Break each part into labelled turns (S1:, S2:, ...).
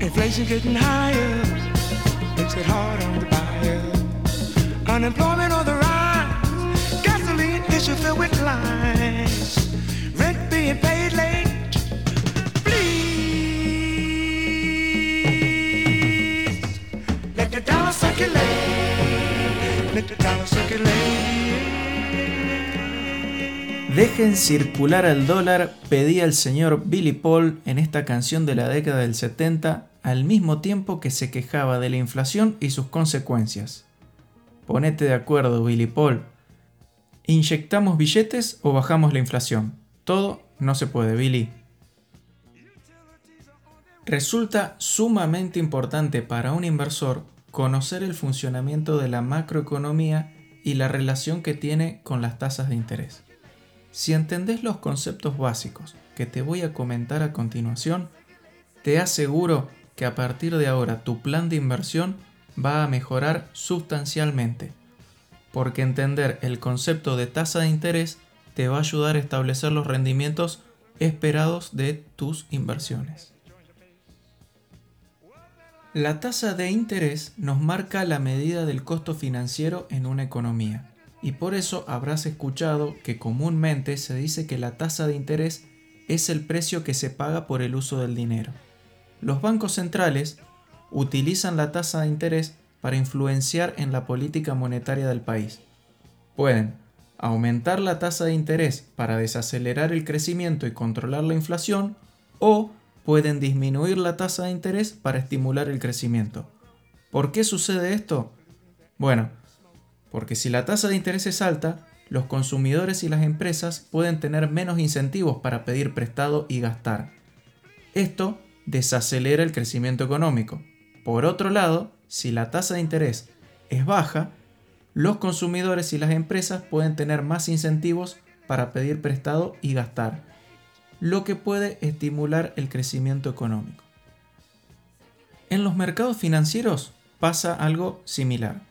S1: Inflation getting higher makes it hard on the buyer. Unemployment on the rise, gasoline issue filled with lies. Rent being paid late. Let the dollar circulate. Let the dollar circulate.
S2: Dejen circular al dólar, pedía el señor Billy Paul en esta canción de la década del 70, al mismo tiempo que se quejaba de la inflación y sus consecuencias. Ponete de acuerdo, Billy Paul. ¿Inyectamos billetes o bajamos la inflación? Todo no se puede, Billy. Resulta sumamente importante para un inversor conocer el funcionamiento de la macroeconomía y la relación que tiene con las tasas de interés. Si entendés los conceptos básicos que te voy a comentar a continuación, te aseguro que a partir de ahora tu plan de inversión va a mejorar sustancialmente, porque entender el concepto de tasa de interés te va a ayudar a establecer los rendimientos esperados de tus inversiones. La tasa de interés nos marca la medida del costo financiero en una economía y por eso habrás escuchado que comúnmente se dice que la tasa de interés es el precio que se paga por el uso del dinero. Los bancos centrales utilizan la tasa de interés para influenciar en la política monetaria del país. Pueden aumentar la tasa de interés para desacelerar el crecimiento y controlar la inflación o pueden disminuir la tasa de interés para estimular el crecimiento. ¿Por qué sucede esto? Bueno, porque si la tasa de interés es alta, los consumidores y las empresas pueden tener menos incentivos para pedir prestado y gastar. Esto desacelera el crecimiento económico. Por otro lado, si la tasa de interés es baja, los consumidores y las empresas pueden tener más incentivos para pedir prestado y gastar, lo que puede estimular el crecimiento económico. En los mercados financieros pasa algo similar.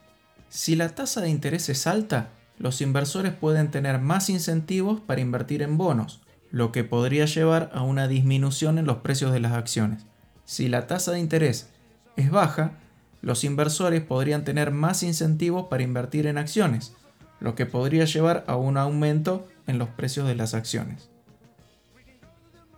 S2: Si la tasa de interés es alta, los inversores pueden tener más incentivos para invertir en bonos, lo que podría llevar a una disminución en los precios de las acciones. Si la tasa de interés es baja, los inversores podrían tener más incentivos para invertir en acciones, lo que podría llevar a un aumento en los precios de las acciones.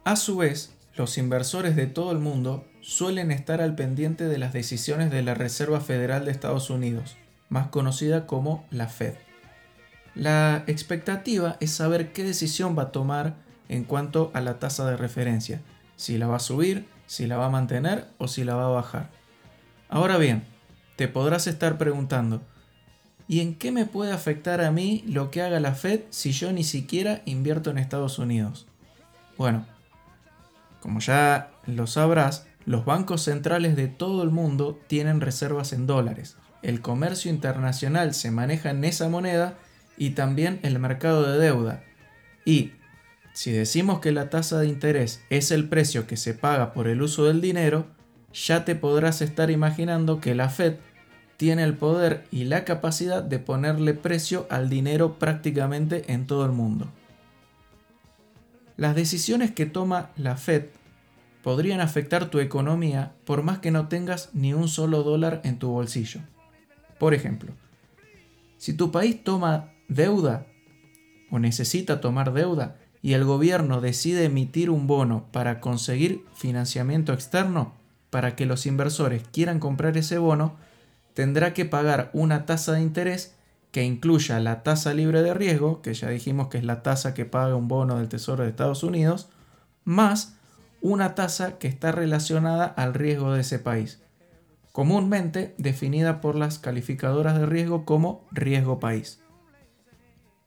S2: A su vez, los inversores de todo el mundo suelen estar al pendiente de las decisiones de la Reserva Federal de Estados Unidos, más conocida como la Fed. La expectativa es saber qué decisión va a tomar en cuanto a la tasa de referencia, si la va a subir, si la va a mantener o si la va a bajar. Ahora bien, te podrás estar preguntando, ¿y en qué me puede afectar a mí lo que haga la Fed si yo ni siquiera invierto en Estados Unidos? Bueno, como ya lo sabrás, los bancos centrales de todo el mundo tienen reservas en dólares el comercio internacional se maneja en esa moneda y también el mercado de deuda. Y si decimos que la tasa de interés es el precio que se paga por el uso del dinero, ya te podrás estar imaginando que la Fed tiene el poder y la capacidad de ponerle precio al dinero prácticamente en todo el mundo. Las decisiones que toma la Fed podrían afectar tu economía por más que no tengas ni un solo dólar en tu bolsillo. Por ejemplo, si tu país toma deuda o necesita tomar deuda y el gobierno decide emitir un bono para conseguir financiamiento externo, para que los inversores quieran comprar ese bono, tendrá que pagar una tasa de interés que incluya la tasa libre de riesgo, que ya dijimos que es la tasa que paga un bono del Tesoro de Estados Unidos, más una tasa que está relacionada al riesgo de ese país comúnmente definida por las calificadoras de riesgo como riesgo país.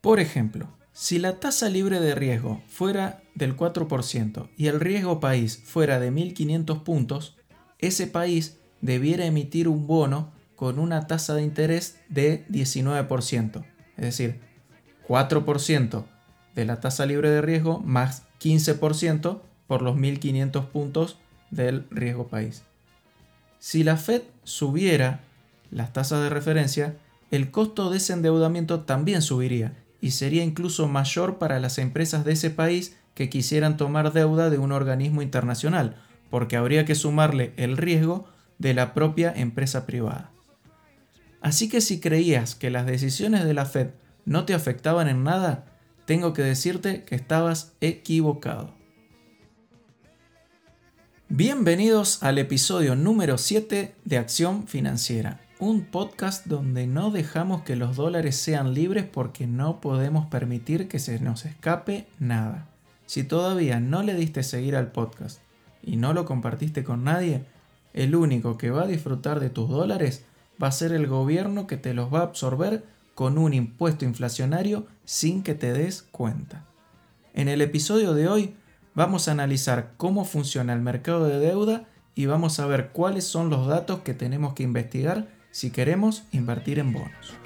S2: Por ejemplo, si la tasa libre de riesgo fuera del 4% y el riesgo país fuera de 1.500 puntos, ese país debiera emitir un bono con una tasa de interés de 19%, es decir, 4% de la tasa libre de riesgo más 15% por los 1.500 puntos del riesgo país. Si la Fed subiera las tasas de referencia, el costo de ese endeudamiento también subiría y sería incluso mayor para las empresas de ese país que quisieran tomar deuda de un organismo internacional, porque habría que sumarle el riesgo de la propia empresa privada. Así que si creías que las decisiones de la Fed no te afectaban en nada, tengo que decirte que estabas equivocado. Bienvenidos al episodio número 7 de Acción Financiera, un podcast donde no dejamos que los dólares sean libres porque no podemos permitir que se nos escape nada. Si todavía no le diste seguir al podcast y no lo compartiste con nadie, el único que va a disfrutar de tus dólares va a ser el gobierno que te los va a absorber con un impuesto inflacionario sin que te des cuenta. En el episodio de hoy vamos a analizar cómo funciona el mercado de deuda y vamos a ver cuáles son los datos que tenemos que investigar si queremos invertir en bonos.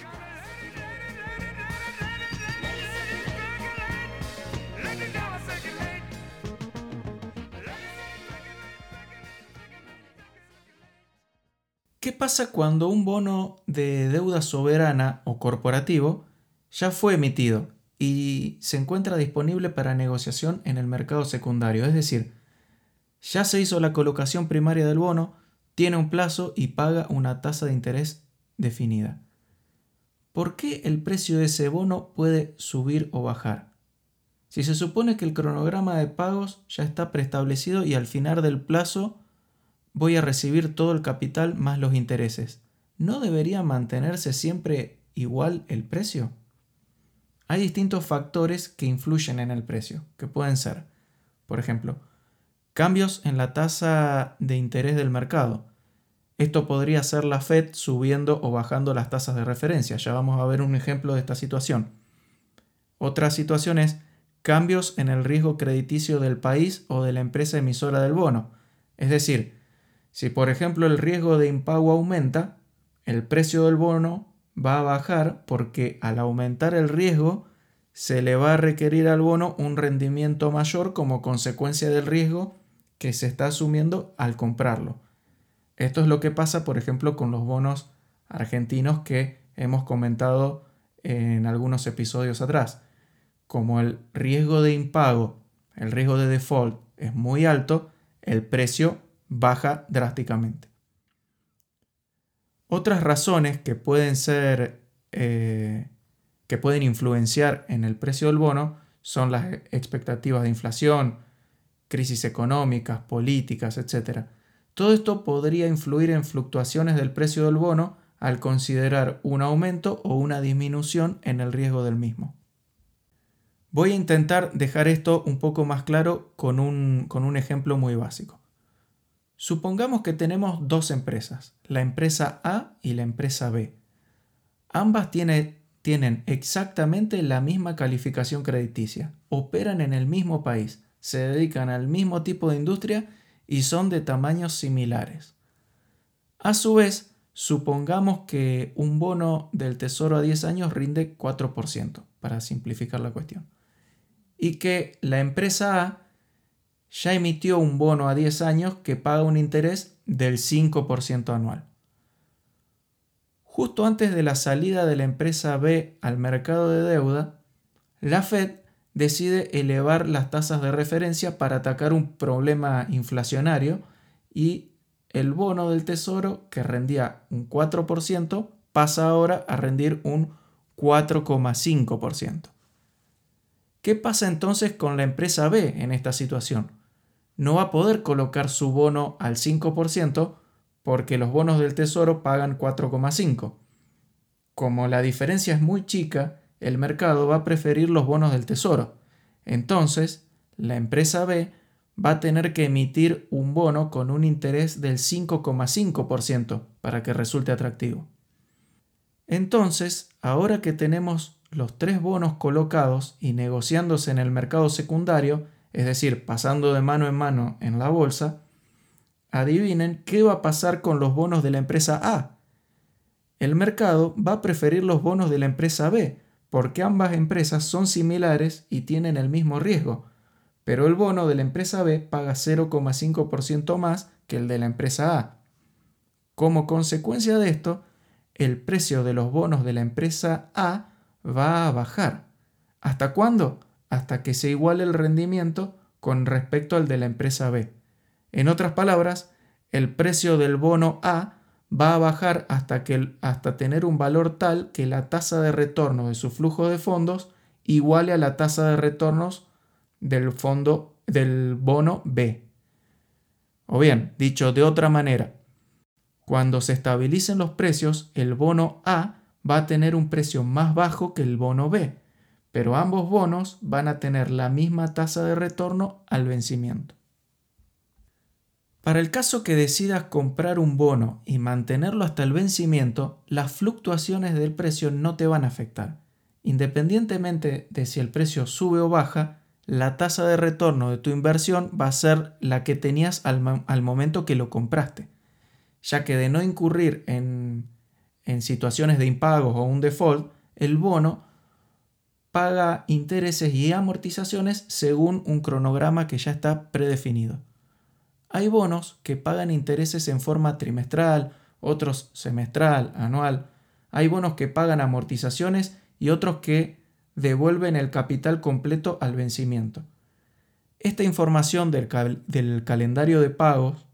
S2: ¿Qué pasa cuando un bono de deuda soberana o corporativo ya fue emitido y se encuentra disponible para negociación en el mercado secundario? Es decir, ya se hizo la colocación primaria del bono, tiene un plazo y paga una tasa de interés definida. ¿Por qué el precio de ese bono puede subir o bajar? Si se supone que el cronograma de pagos ya está preestablecido y al final del plazo voy a recibir todo el capital más los intereses. ¿No debería mantenerse siempre igual el precio? Hay distintos factores que influyen en el precio, que pueden ser, por ejemplo, cambios en la tasa de interés del mercado. Esto podría ser la Fed subiendo o bajando las tasas de referencia. Ya vamos a ver un ejemplo de esta situación. Otra situación es cambios en el riesgo crediticio del país o de la empresa emisora del bono. Es decir, si por ejemplo el riesgo de impago aumenta, el precio del bono va a bajar porque al aumentar el riesgo se le va a requerir al bono un rendimiento mayor como consecuencia del riesgo que se está asumiendo al comprarlo. Esto es lo que pasa, por ejemplo, con los bonos argentinos que hemos comentado en algunos episodios atrás. Como el riesgo de impago, el riesgo de default es muy alto, el precio baja drásticamente. Otras razones que pueden ser eh, que pueden influenciar en el precio del bono son las expectativas de inflación, crisis económicas, políticas, etc. Todo esto podría influir en fluctuaciones del precio del bono al considerar un aumento o una disminución en el riesgo del mismo. Voy a intentar dejar esto un poco más claro con un, con un ejemplo muy básico. Supongamos que tenemos dos empresas, la empresa A y la empresa B. Ambas tienen exactamente la misma calificación crediticia, operan en el mismo país, se dedican al mismo tipo de industria y son de tamaños similares. A su vez, supongamos que un bono del tesoro a 10 años rinde 4%, para simplificar la cuestión, y que la empresa A ya emitió un bono a 10 años que paga un interés del 5% anual. Justo antes de la salida de la empresa B al mercado de deuda, la Fed decide elevar las tasas de referencia para atacar un problema inflacionario y el bono del tesoro que rendía un 4% pasa ahora a rendir un 4,5%. ¿Qué pasa entonces con la empresa B en esta situación? no va a poder colocar su bono al 5% porque los bonos del tesoro pagan 4,5%. Como la diferencia es muy chica, el mercado va a preferir los bonos del tesoro. Entonces, la empresa B va a tener que emitir un bono con un interés del 5,5% para que resulte atractivo. Entonces, ahora que tenemos los tres bonos colocados y negociándose en el mercado secundario, es decir, pasando de mano en mano en la bolsa, adivinen qué va a pasar con los bonos de la empresa A. El mercado va a preferir los bonos de la empresa B, porque ambas empresas son similares y tienen el mismo riesgo, pero el bono de la empresa B paga 0,5% más que el de la empresa A. Como consecuencia de esto, el precio de los bonos de la empresa A va a bajar. ¿Hasta cuándo? hasta que se iguale el rendimiento con respecto al de la empresa B. En otras palabras, el precio del bono A va a bajar hasta, que, hasta tener un valor tal que la tasa de retorno de su flujo de fondos iguale a la tasa de retornos del fondo del bono B. O bien, dicho de otra manera, cuando se estabilicen los precios, el bono A va a tener un precio más bajo que el bono B, pero ambos bonos van a tener la misma tasa de retorno al vencimiento. Para el caso que decidas comprar un bono y mantenerlo hasta el vencimiento, las fluctuaciones del precio no te van a afectar. Independientemente de si el precio sube o baja, la tasa de retorno de tu inversión va a ser la que tenías al, momento que lo compraste, ya que de no incurrir en, en situaciones de impagos o un default, el bono paga intereses y amortizaciones según un cronograma que ya está predefinido. Hay bonos que pagan intereses en forma trimestral, otros semestral, anual. Hay bonos que pagan amortizaciones y otros que devuelven el capital completo al vencimiento. Esta información del, calendario de pagos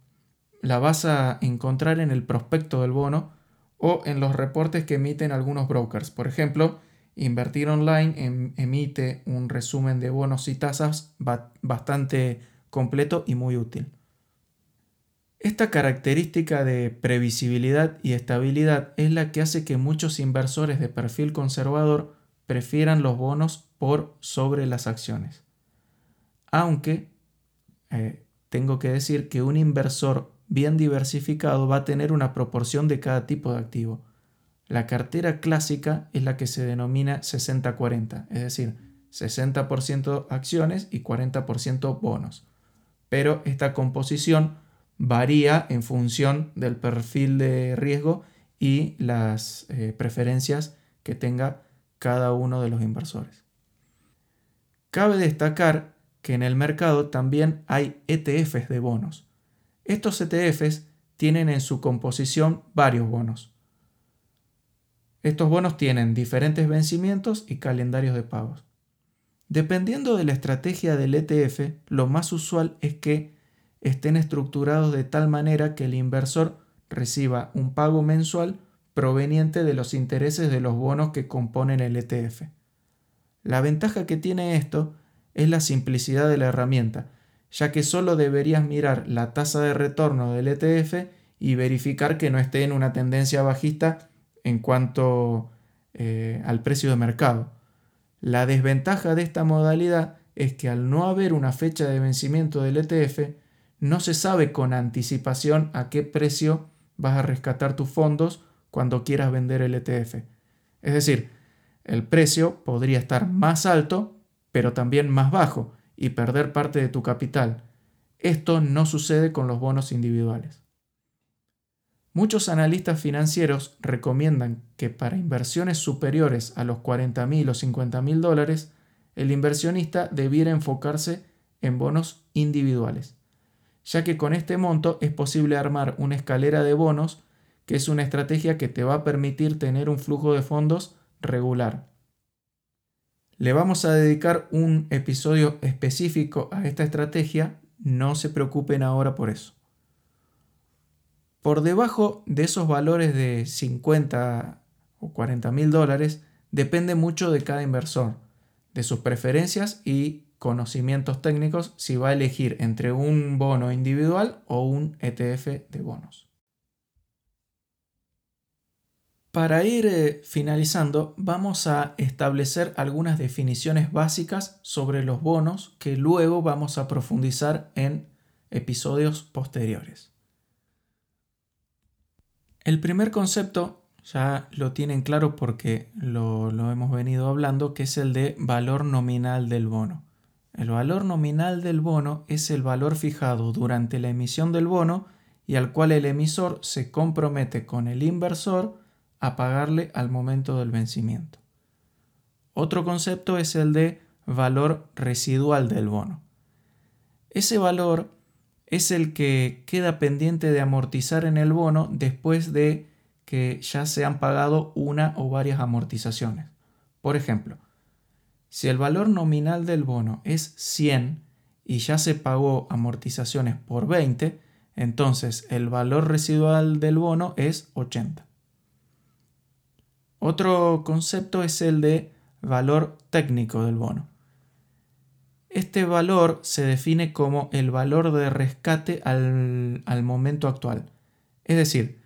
S2: la vas a encontrar en el prospecto del bono o en los reportes que emiten algunos brokers. Por ejemplo, Invertir Online em, emite un resumen de bonos y tasas bastante completo y muy útil. Esta característica de previsibilidad y estabilidad es la que hace que muchos inversores de perfil conservador prefieran los bonos por sobre las acciones. Aunque eh, tengo que decir que un inversor bien diversificado va a tener una proporción de cada tipo de activo. La cartera clásica es la que se denomina 60-40, es decir, 60% acciones y 40% bonos. Pero esta composición varía en función del perfil de riesgo y las eh, preferencias que tenga cada uno de los inversores. Cabe destacar que en el mercado también hay ETFs de bonos. Estos ETFs tienen en su composición varios bonos. Estos bonos tienen diferentes vencimientos y calendarios de pagos. Dependiendo de la estrategia del ETF, lo más usual es que estén estructurados de tal manera que el inversor reciba un pago mensual proveniente de los intereses de los bonos que componen el ETF. La ventaja que tiene esto es la simplicidad de la herramienta, ya que solo deberías mirar la tasa de retorno del ETF y verificar que no esté en una tendencia bajista en cuanto eh, al precio de mercado. La desventaja de esta modalidad es que al no haber una fecha de vencimiento del ETF, no se sabe con anticipación a qué precio vas a rescatar tus fondos cuando quieras vender el ETF. Es decir, el precio podría estar más alto, pero también más bajo, y perder parte de tu capital. Esto no sucede con los bonos individuales. Muchos analistas financieros recomiendan que para inversiones superiores a los 40 mil o 50 mil dólares, el inversionista debiera enfocarse en bonos individuales, ya que con este monto es posible armar una escalera de bonos que es una estrategia que te va a permitir tener un flujo de fondos regular. Le vamos a dedicar un episodio específico a esta estrategia, no se preocupen ahora por eso. Por debajo de esos valores de 50 o 40 mil dólares depende mucho de cada inversor, de sus preferencias y conocimientos técnicos si va a elegir entre un bono individual o un ETF de bonos. Para ir eh, finalizando, vamos a establecer algunas definiciones básicas sobre los bonos que luego vamos a profundizar en episodios posteriores. El primer concepto ya lo tienen claro porque lo, lo hemos venido hablando, que es el de valor nominal del bono. El valor nominal del bono es el valor fijado durante la emisión del bono y al cual el emisor se compromete con el inversor a pagarle al momento del vencimiento. Otro concepto es el de valor residual del bono. Ese valor es el que queda pendiente de amortizar en el bono después de que ya se han pagado una o varias amortizaciones. Por ejemplo, si el valor nominal del bono es 100 y ya se pagó amortizaciones por 20, entonces el valor residual del bono es 80. Otro concepto es el de valor técnico del bono. Este valor se define como el valor de rescate al, al momento actual. Es decir,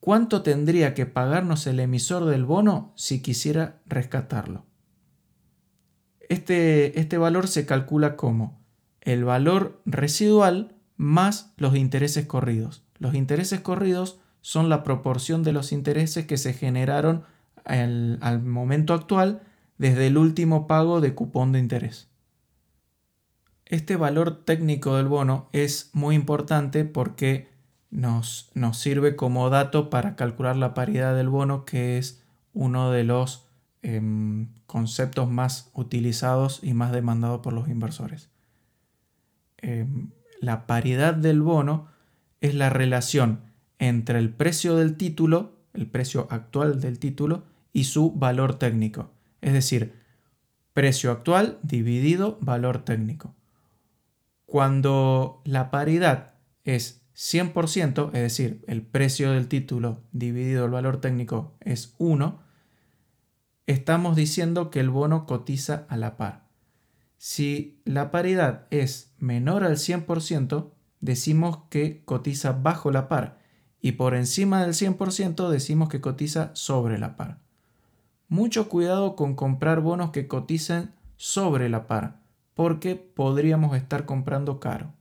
S2: ¿cuánto tendría que pagarnos el emisor del bono si quisiera rescatarlo? Este, este valor se calcula como el valor residual más los intereses corridos. Los intereses corridos son la proporción de los intereses que se generaron al, al momento actual desde el último pago de cupón de interés. Este valor técnico del bono es muy importante porque nos, nos, sirve como dato para calcular la paridad del bono, que es uno de los Em, conceptos más utilizados y más demandados por los inversores. Em, la paridad del bono es la relación entre el precio del título, el precio actual del título, y su valor técnico. Es decir, precio actual dividido valor técnico. Cuando la paridad es 100%, es decir, el precio del título dividido el valor técnico es 1, estamos diciendo que el bono cotiza a la par. Si la paridad es menor al 100%, decimos que cotiza bajo la par y por encima del 100% decimos que cotiza sobre la par. Mucho cuidado con comprar bonos que coticen sobre la par, porque podríamos estar comprando caro.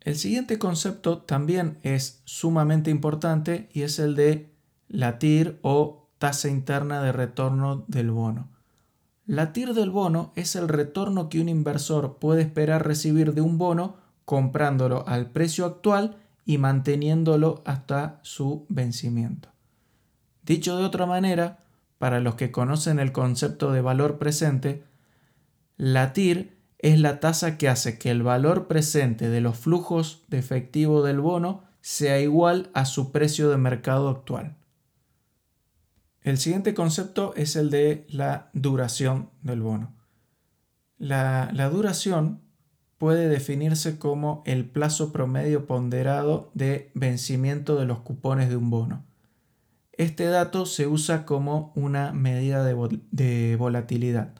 S2: El siguiente concepto también es sumamente importante y es el de la TIR o tasa interna de retorno del bono. La TIR del bono es el retorno que un inversor puede esperar recibir de un bono comprándolo al precio actual y manteniéndolo hasta su vencimiento. Dicho de otra manera, para los que conocen el concepto de valor presente, la TIR es la tasa que hace que el valor presente de los flujos de efectivo del bono sea igual a su precio de mercado actual. El siguiente concepto es el de la duración del bono. La, duración puede definirse como el plazo promedio ponderado de vencimiento de los cupones de un bono. Este dato se usa como una medida de, volatilidad.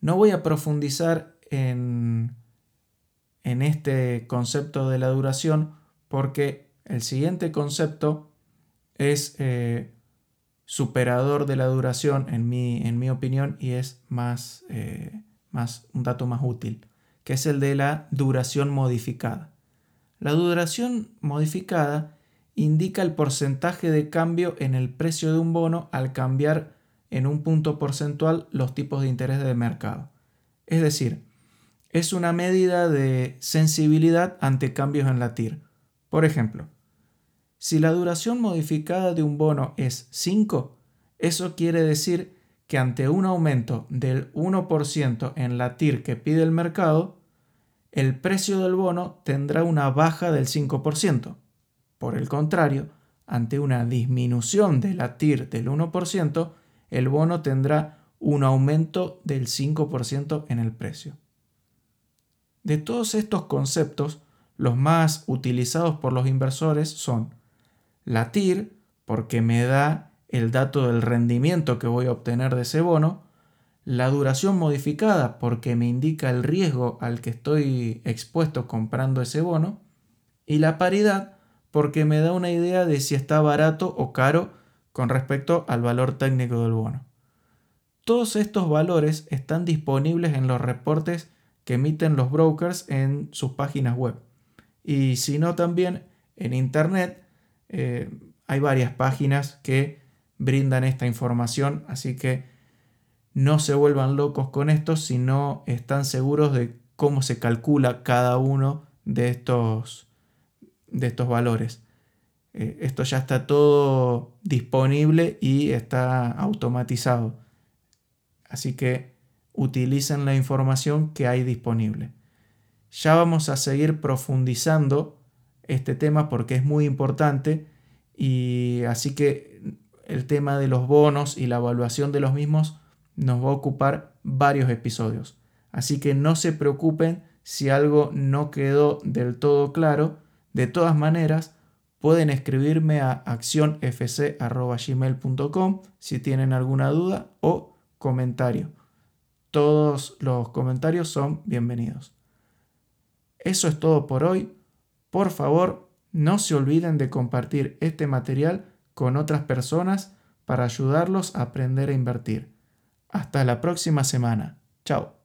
S2: No voy a profundizar en, en este concepto de la duración porque el siguiente concepto es eh, superador de la duración en mi, en mi opinión y es más, eh, más un dato más útil, que es el de la duración modificada. La duración modificada indica el porcentaje de cambio en el precio de un bono al cambiar en un punto porcentual los tipos de interés de mercado. Es decir, es una medida de sensibilidad ante cambios en la TIR. Por ejemplo, si la duración modificada de un bono es 5, eso quiere decir que ante un aumento del 1% en la TIR que pide el mercado, el precio del bono tendrá una baja del 5%. Por el contrario, ante una disminución de la TIR del 1%, el bono tendrá un aumento del 5% en el precio. De todos estos conceptos, los más utilizados por los inversores son la TIR porque me da el dato del rendimiento que voy a obtener de ese bono, la duración modificada porque me indica el riesgo al que estoy expuesto comprando ese bono, y la paridad porque me da una idea de si está barato o caro con respecto al valor técnico del bono. Todos estos valores están disponibles en los reportes que emiten los brokers en sus páginas web. Y si no, también en Internet eh, hay varias páginas que brindan esta información, así que no se vuelvan locos con esto si no están seguros de cómo se calcula cada uno de estos, de estos valores. Eh, esto ya está todo disponible y está automatizado. Así que utilicen la información que hay disponible. Ya vamos a seguir profundizando este tema porque es muy importante y así que el tema de los bonos y la evaluación de los mismos nos va a ocupar varios episodios. Así que no se preocupen si algo no quedó del todo claro. De todas maneras, pueden escribirme a accionfc.gmail.com si tienen alguna duda o comentario. Todos los comentarios son bienvenidos. Eso es todo por hoy. Por favor, no se olviden de compartir este material con otras personas para ayudarlos a aprender a invertir. Hasta la próxima semana. Chao.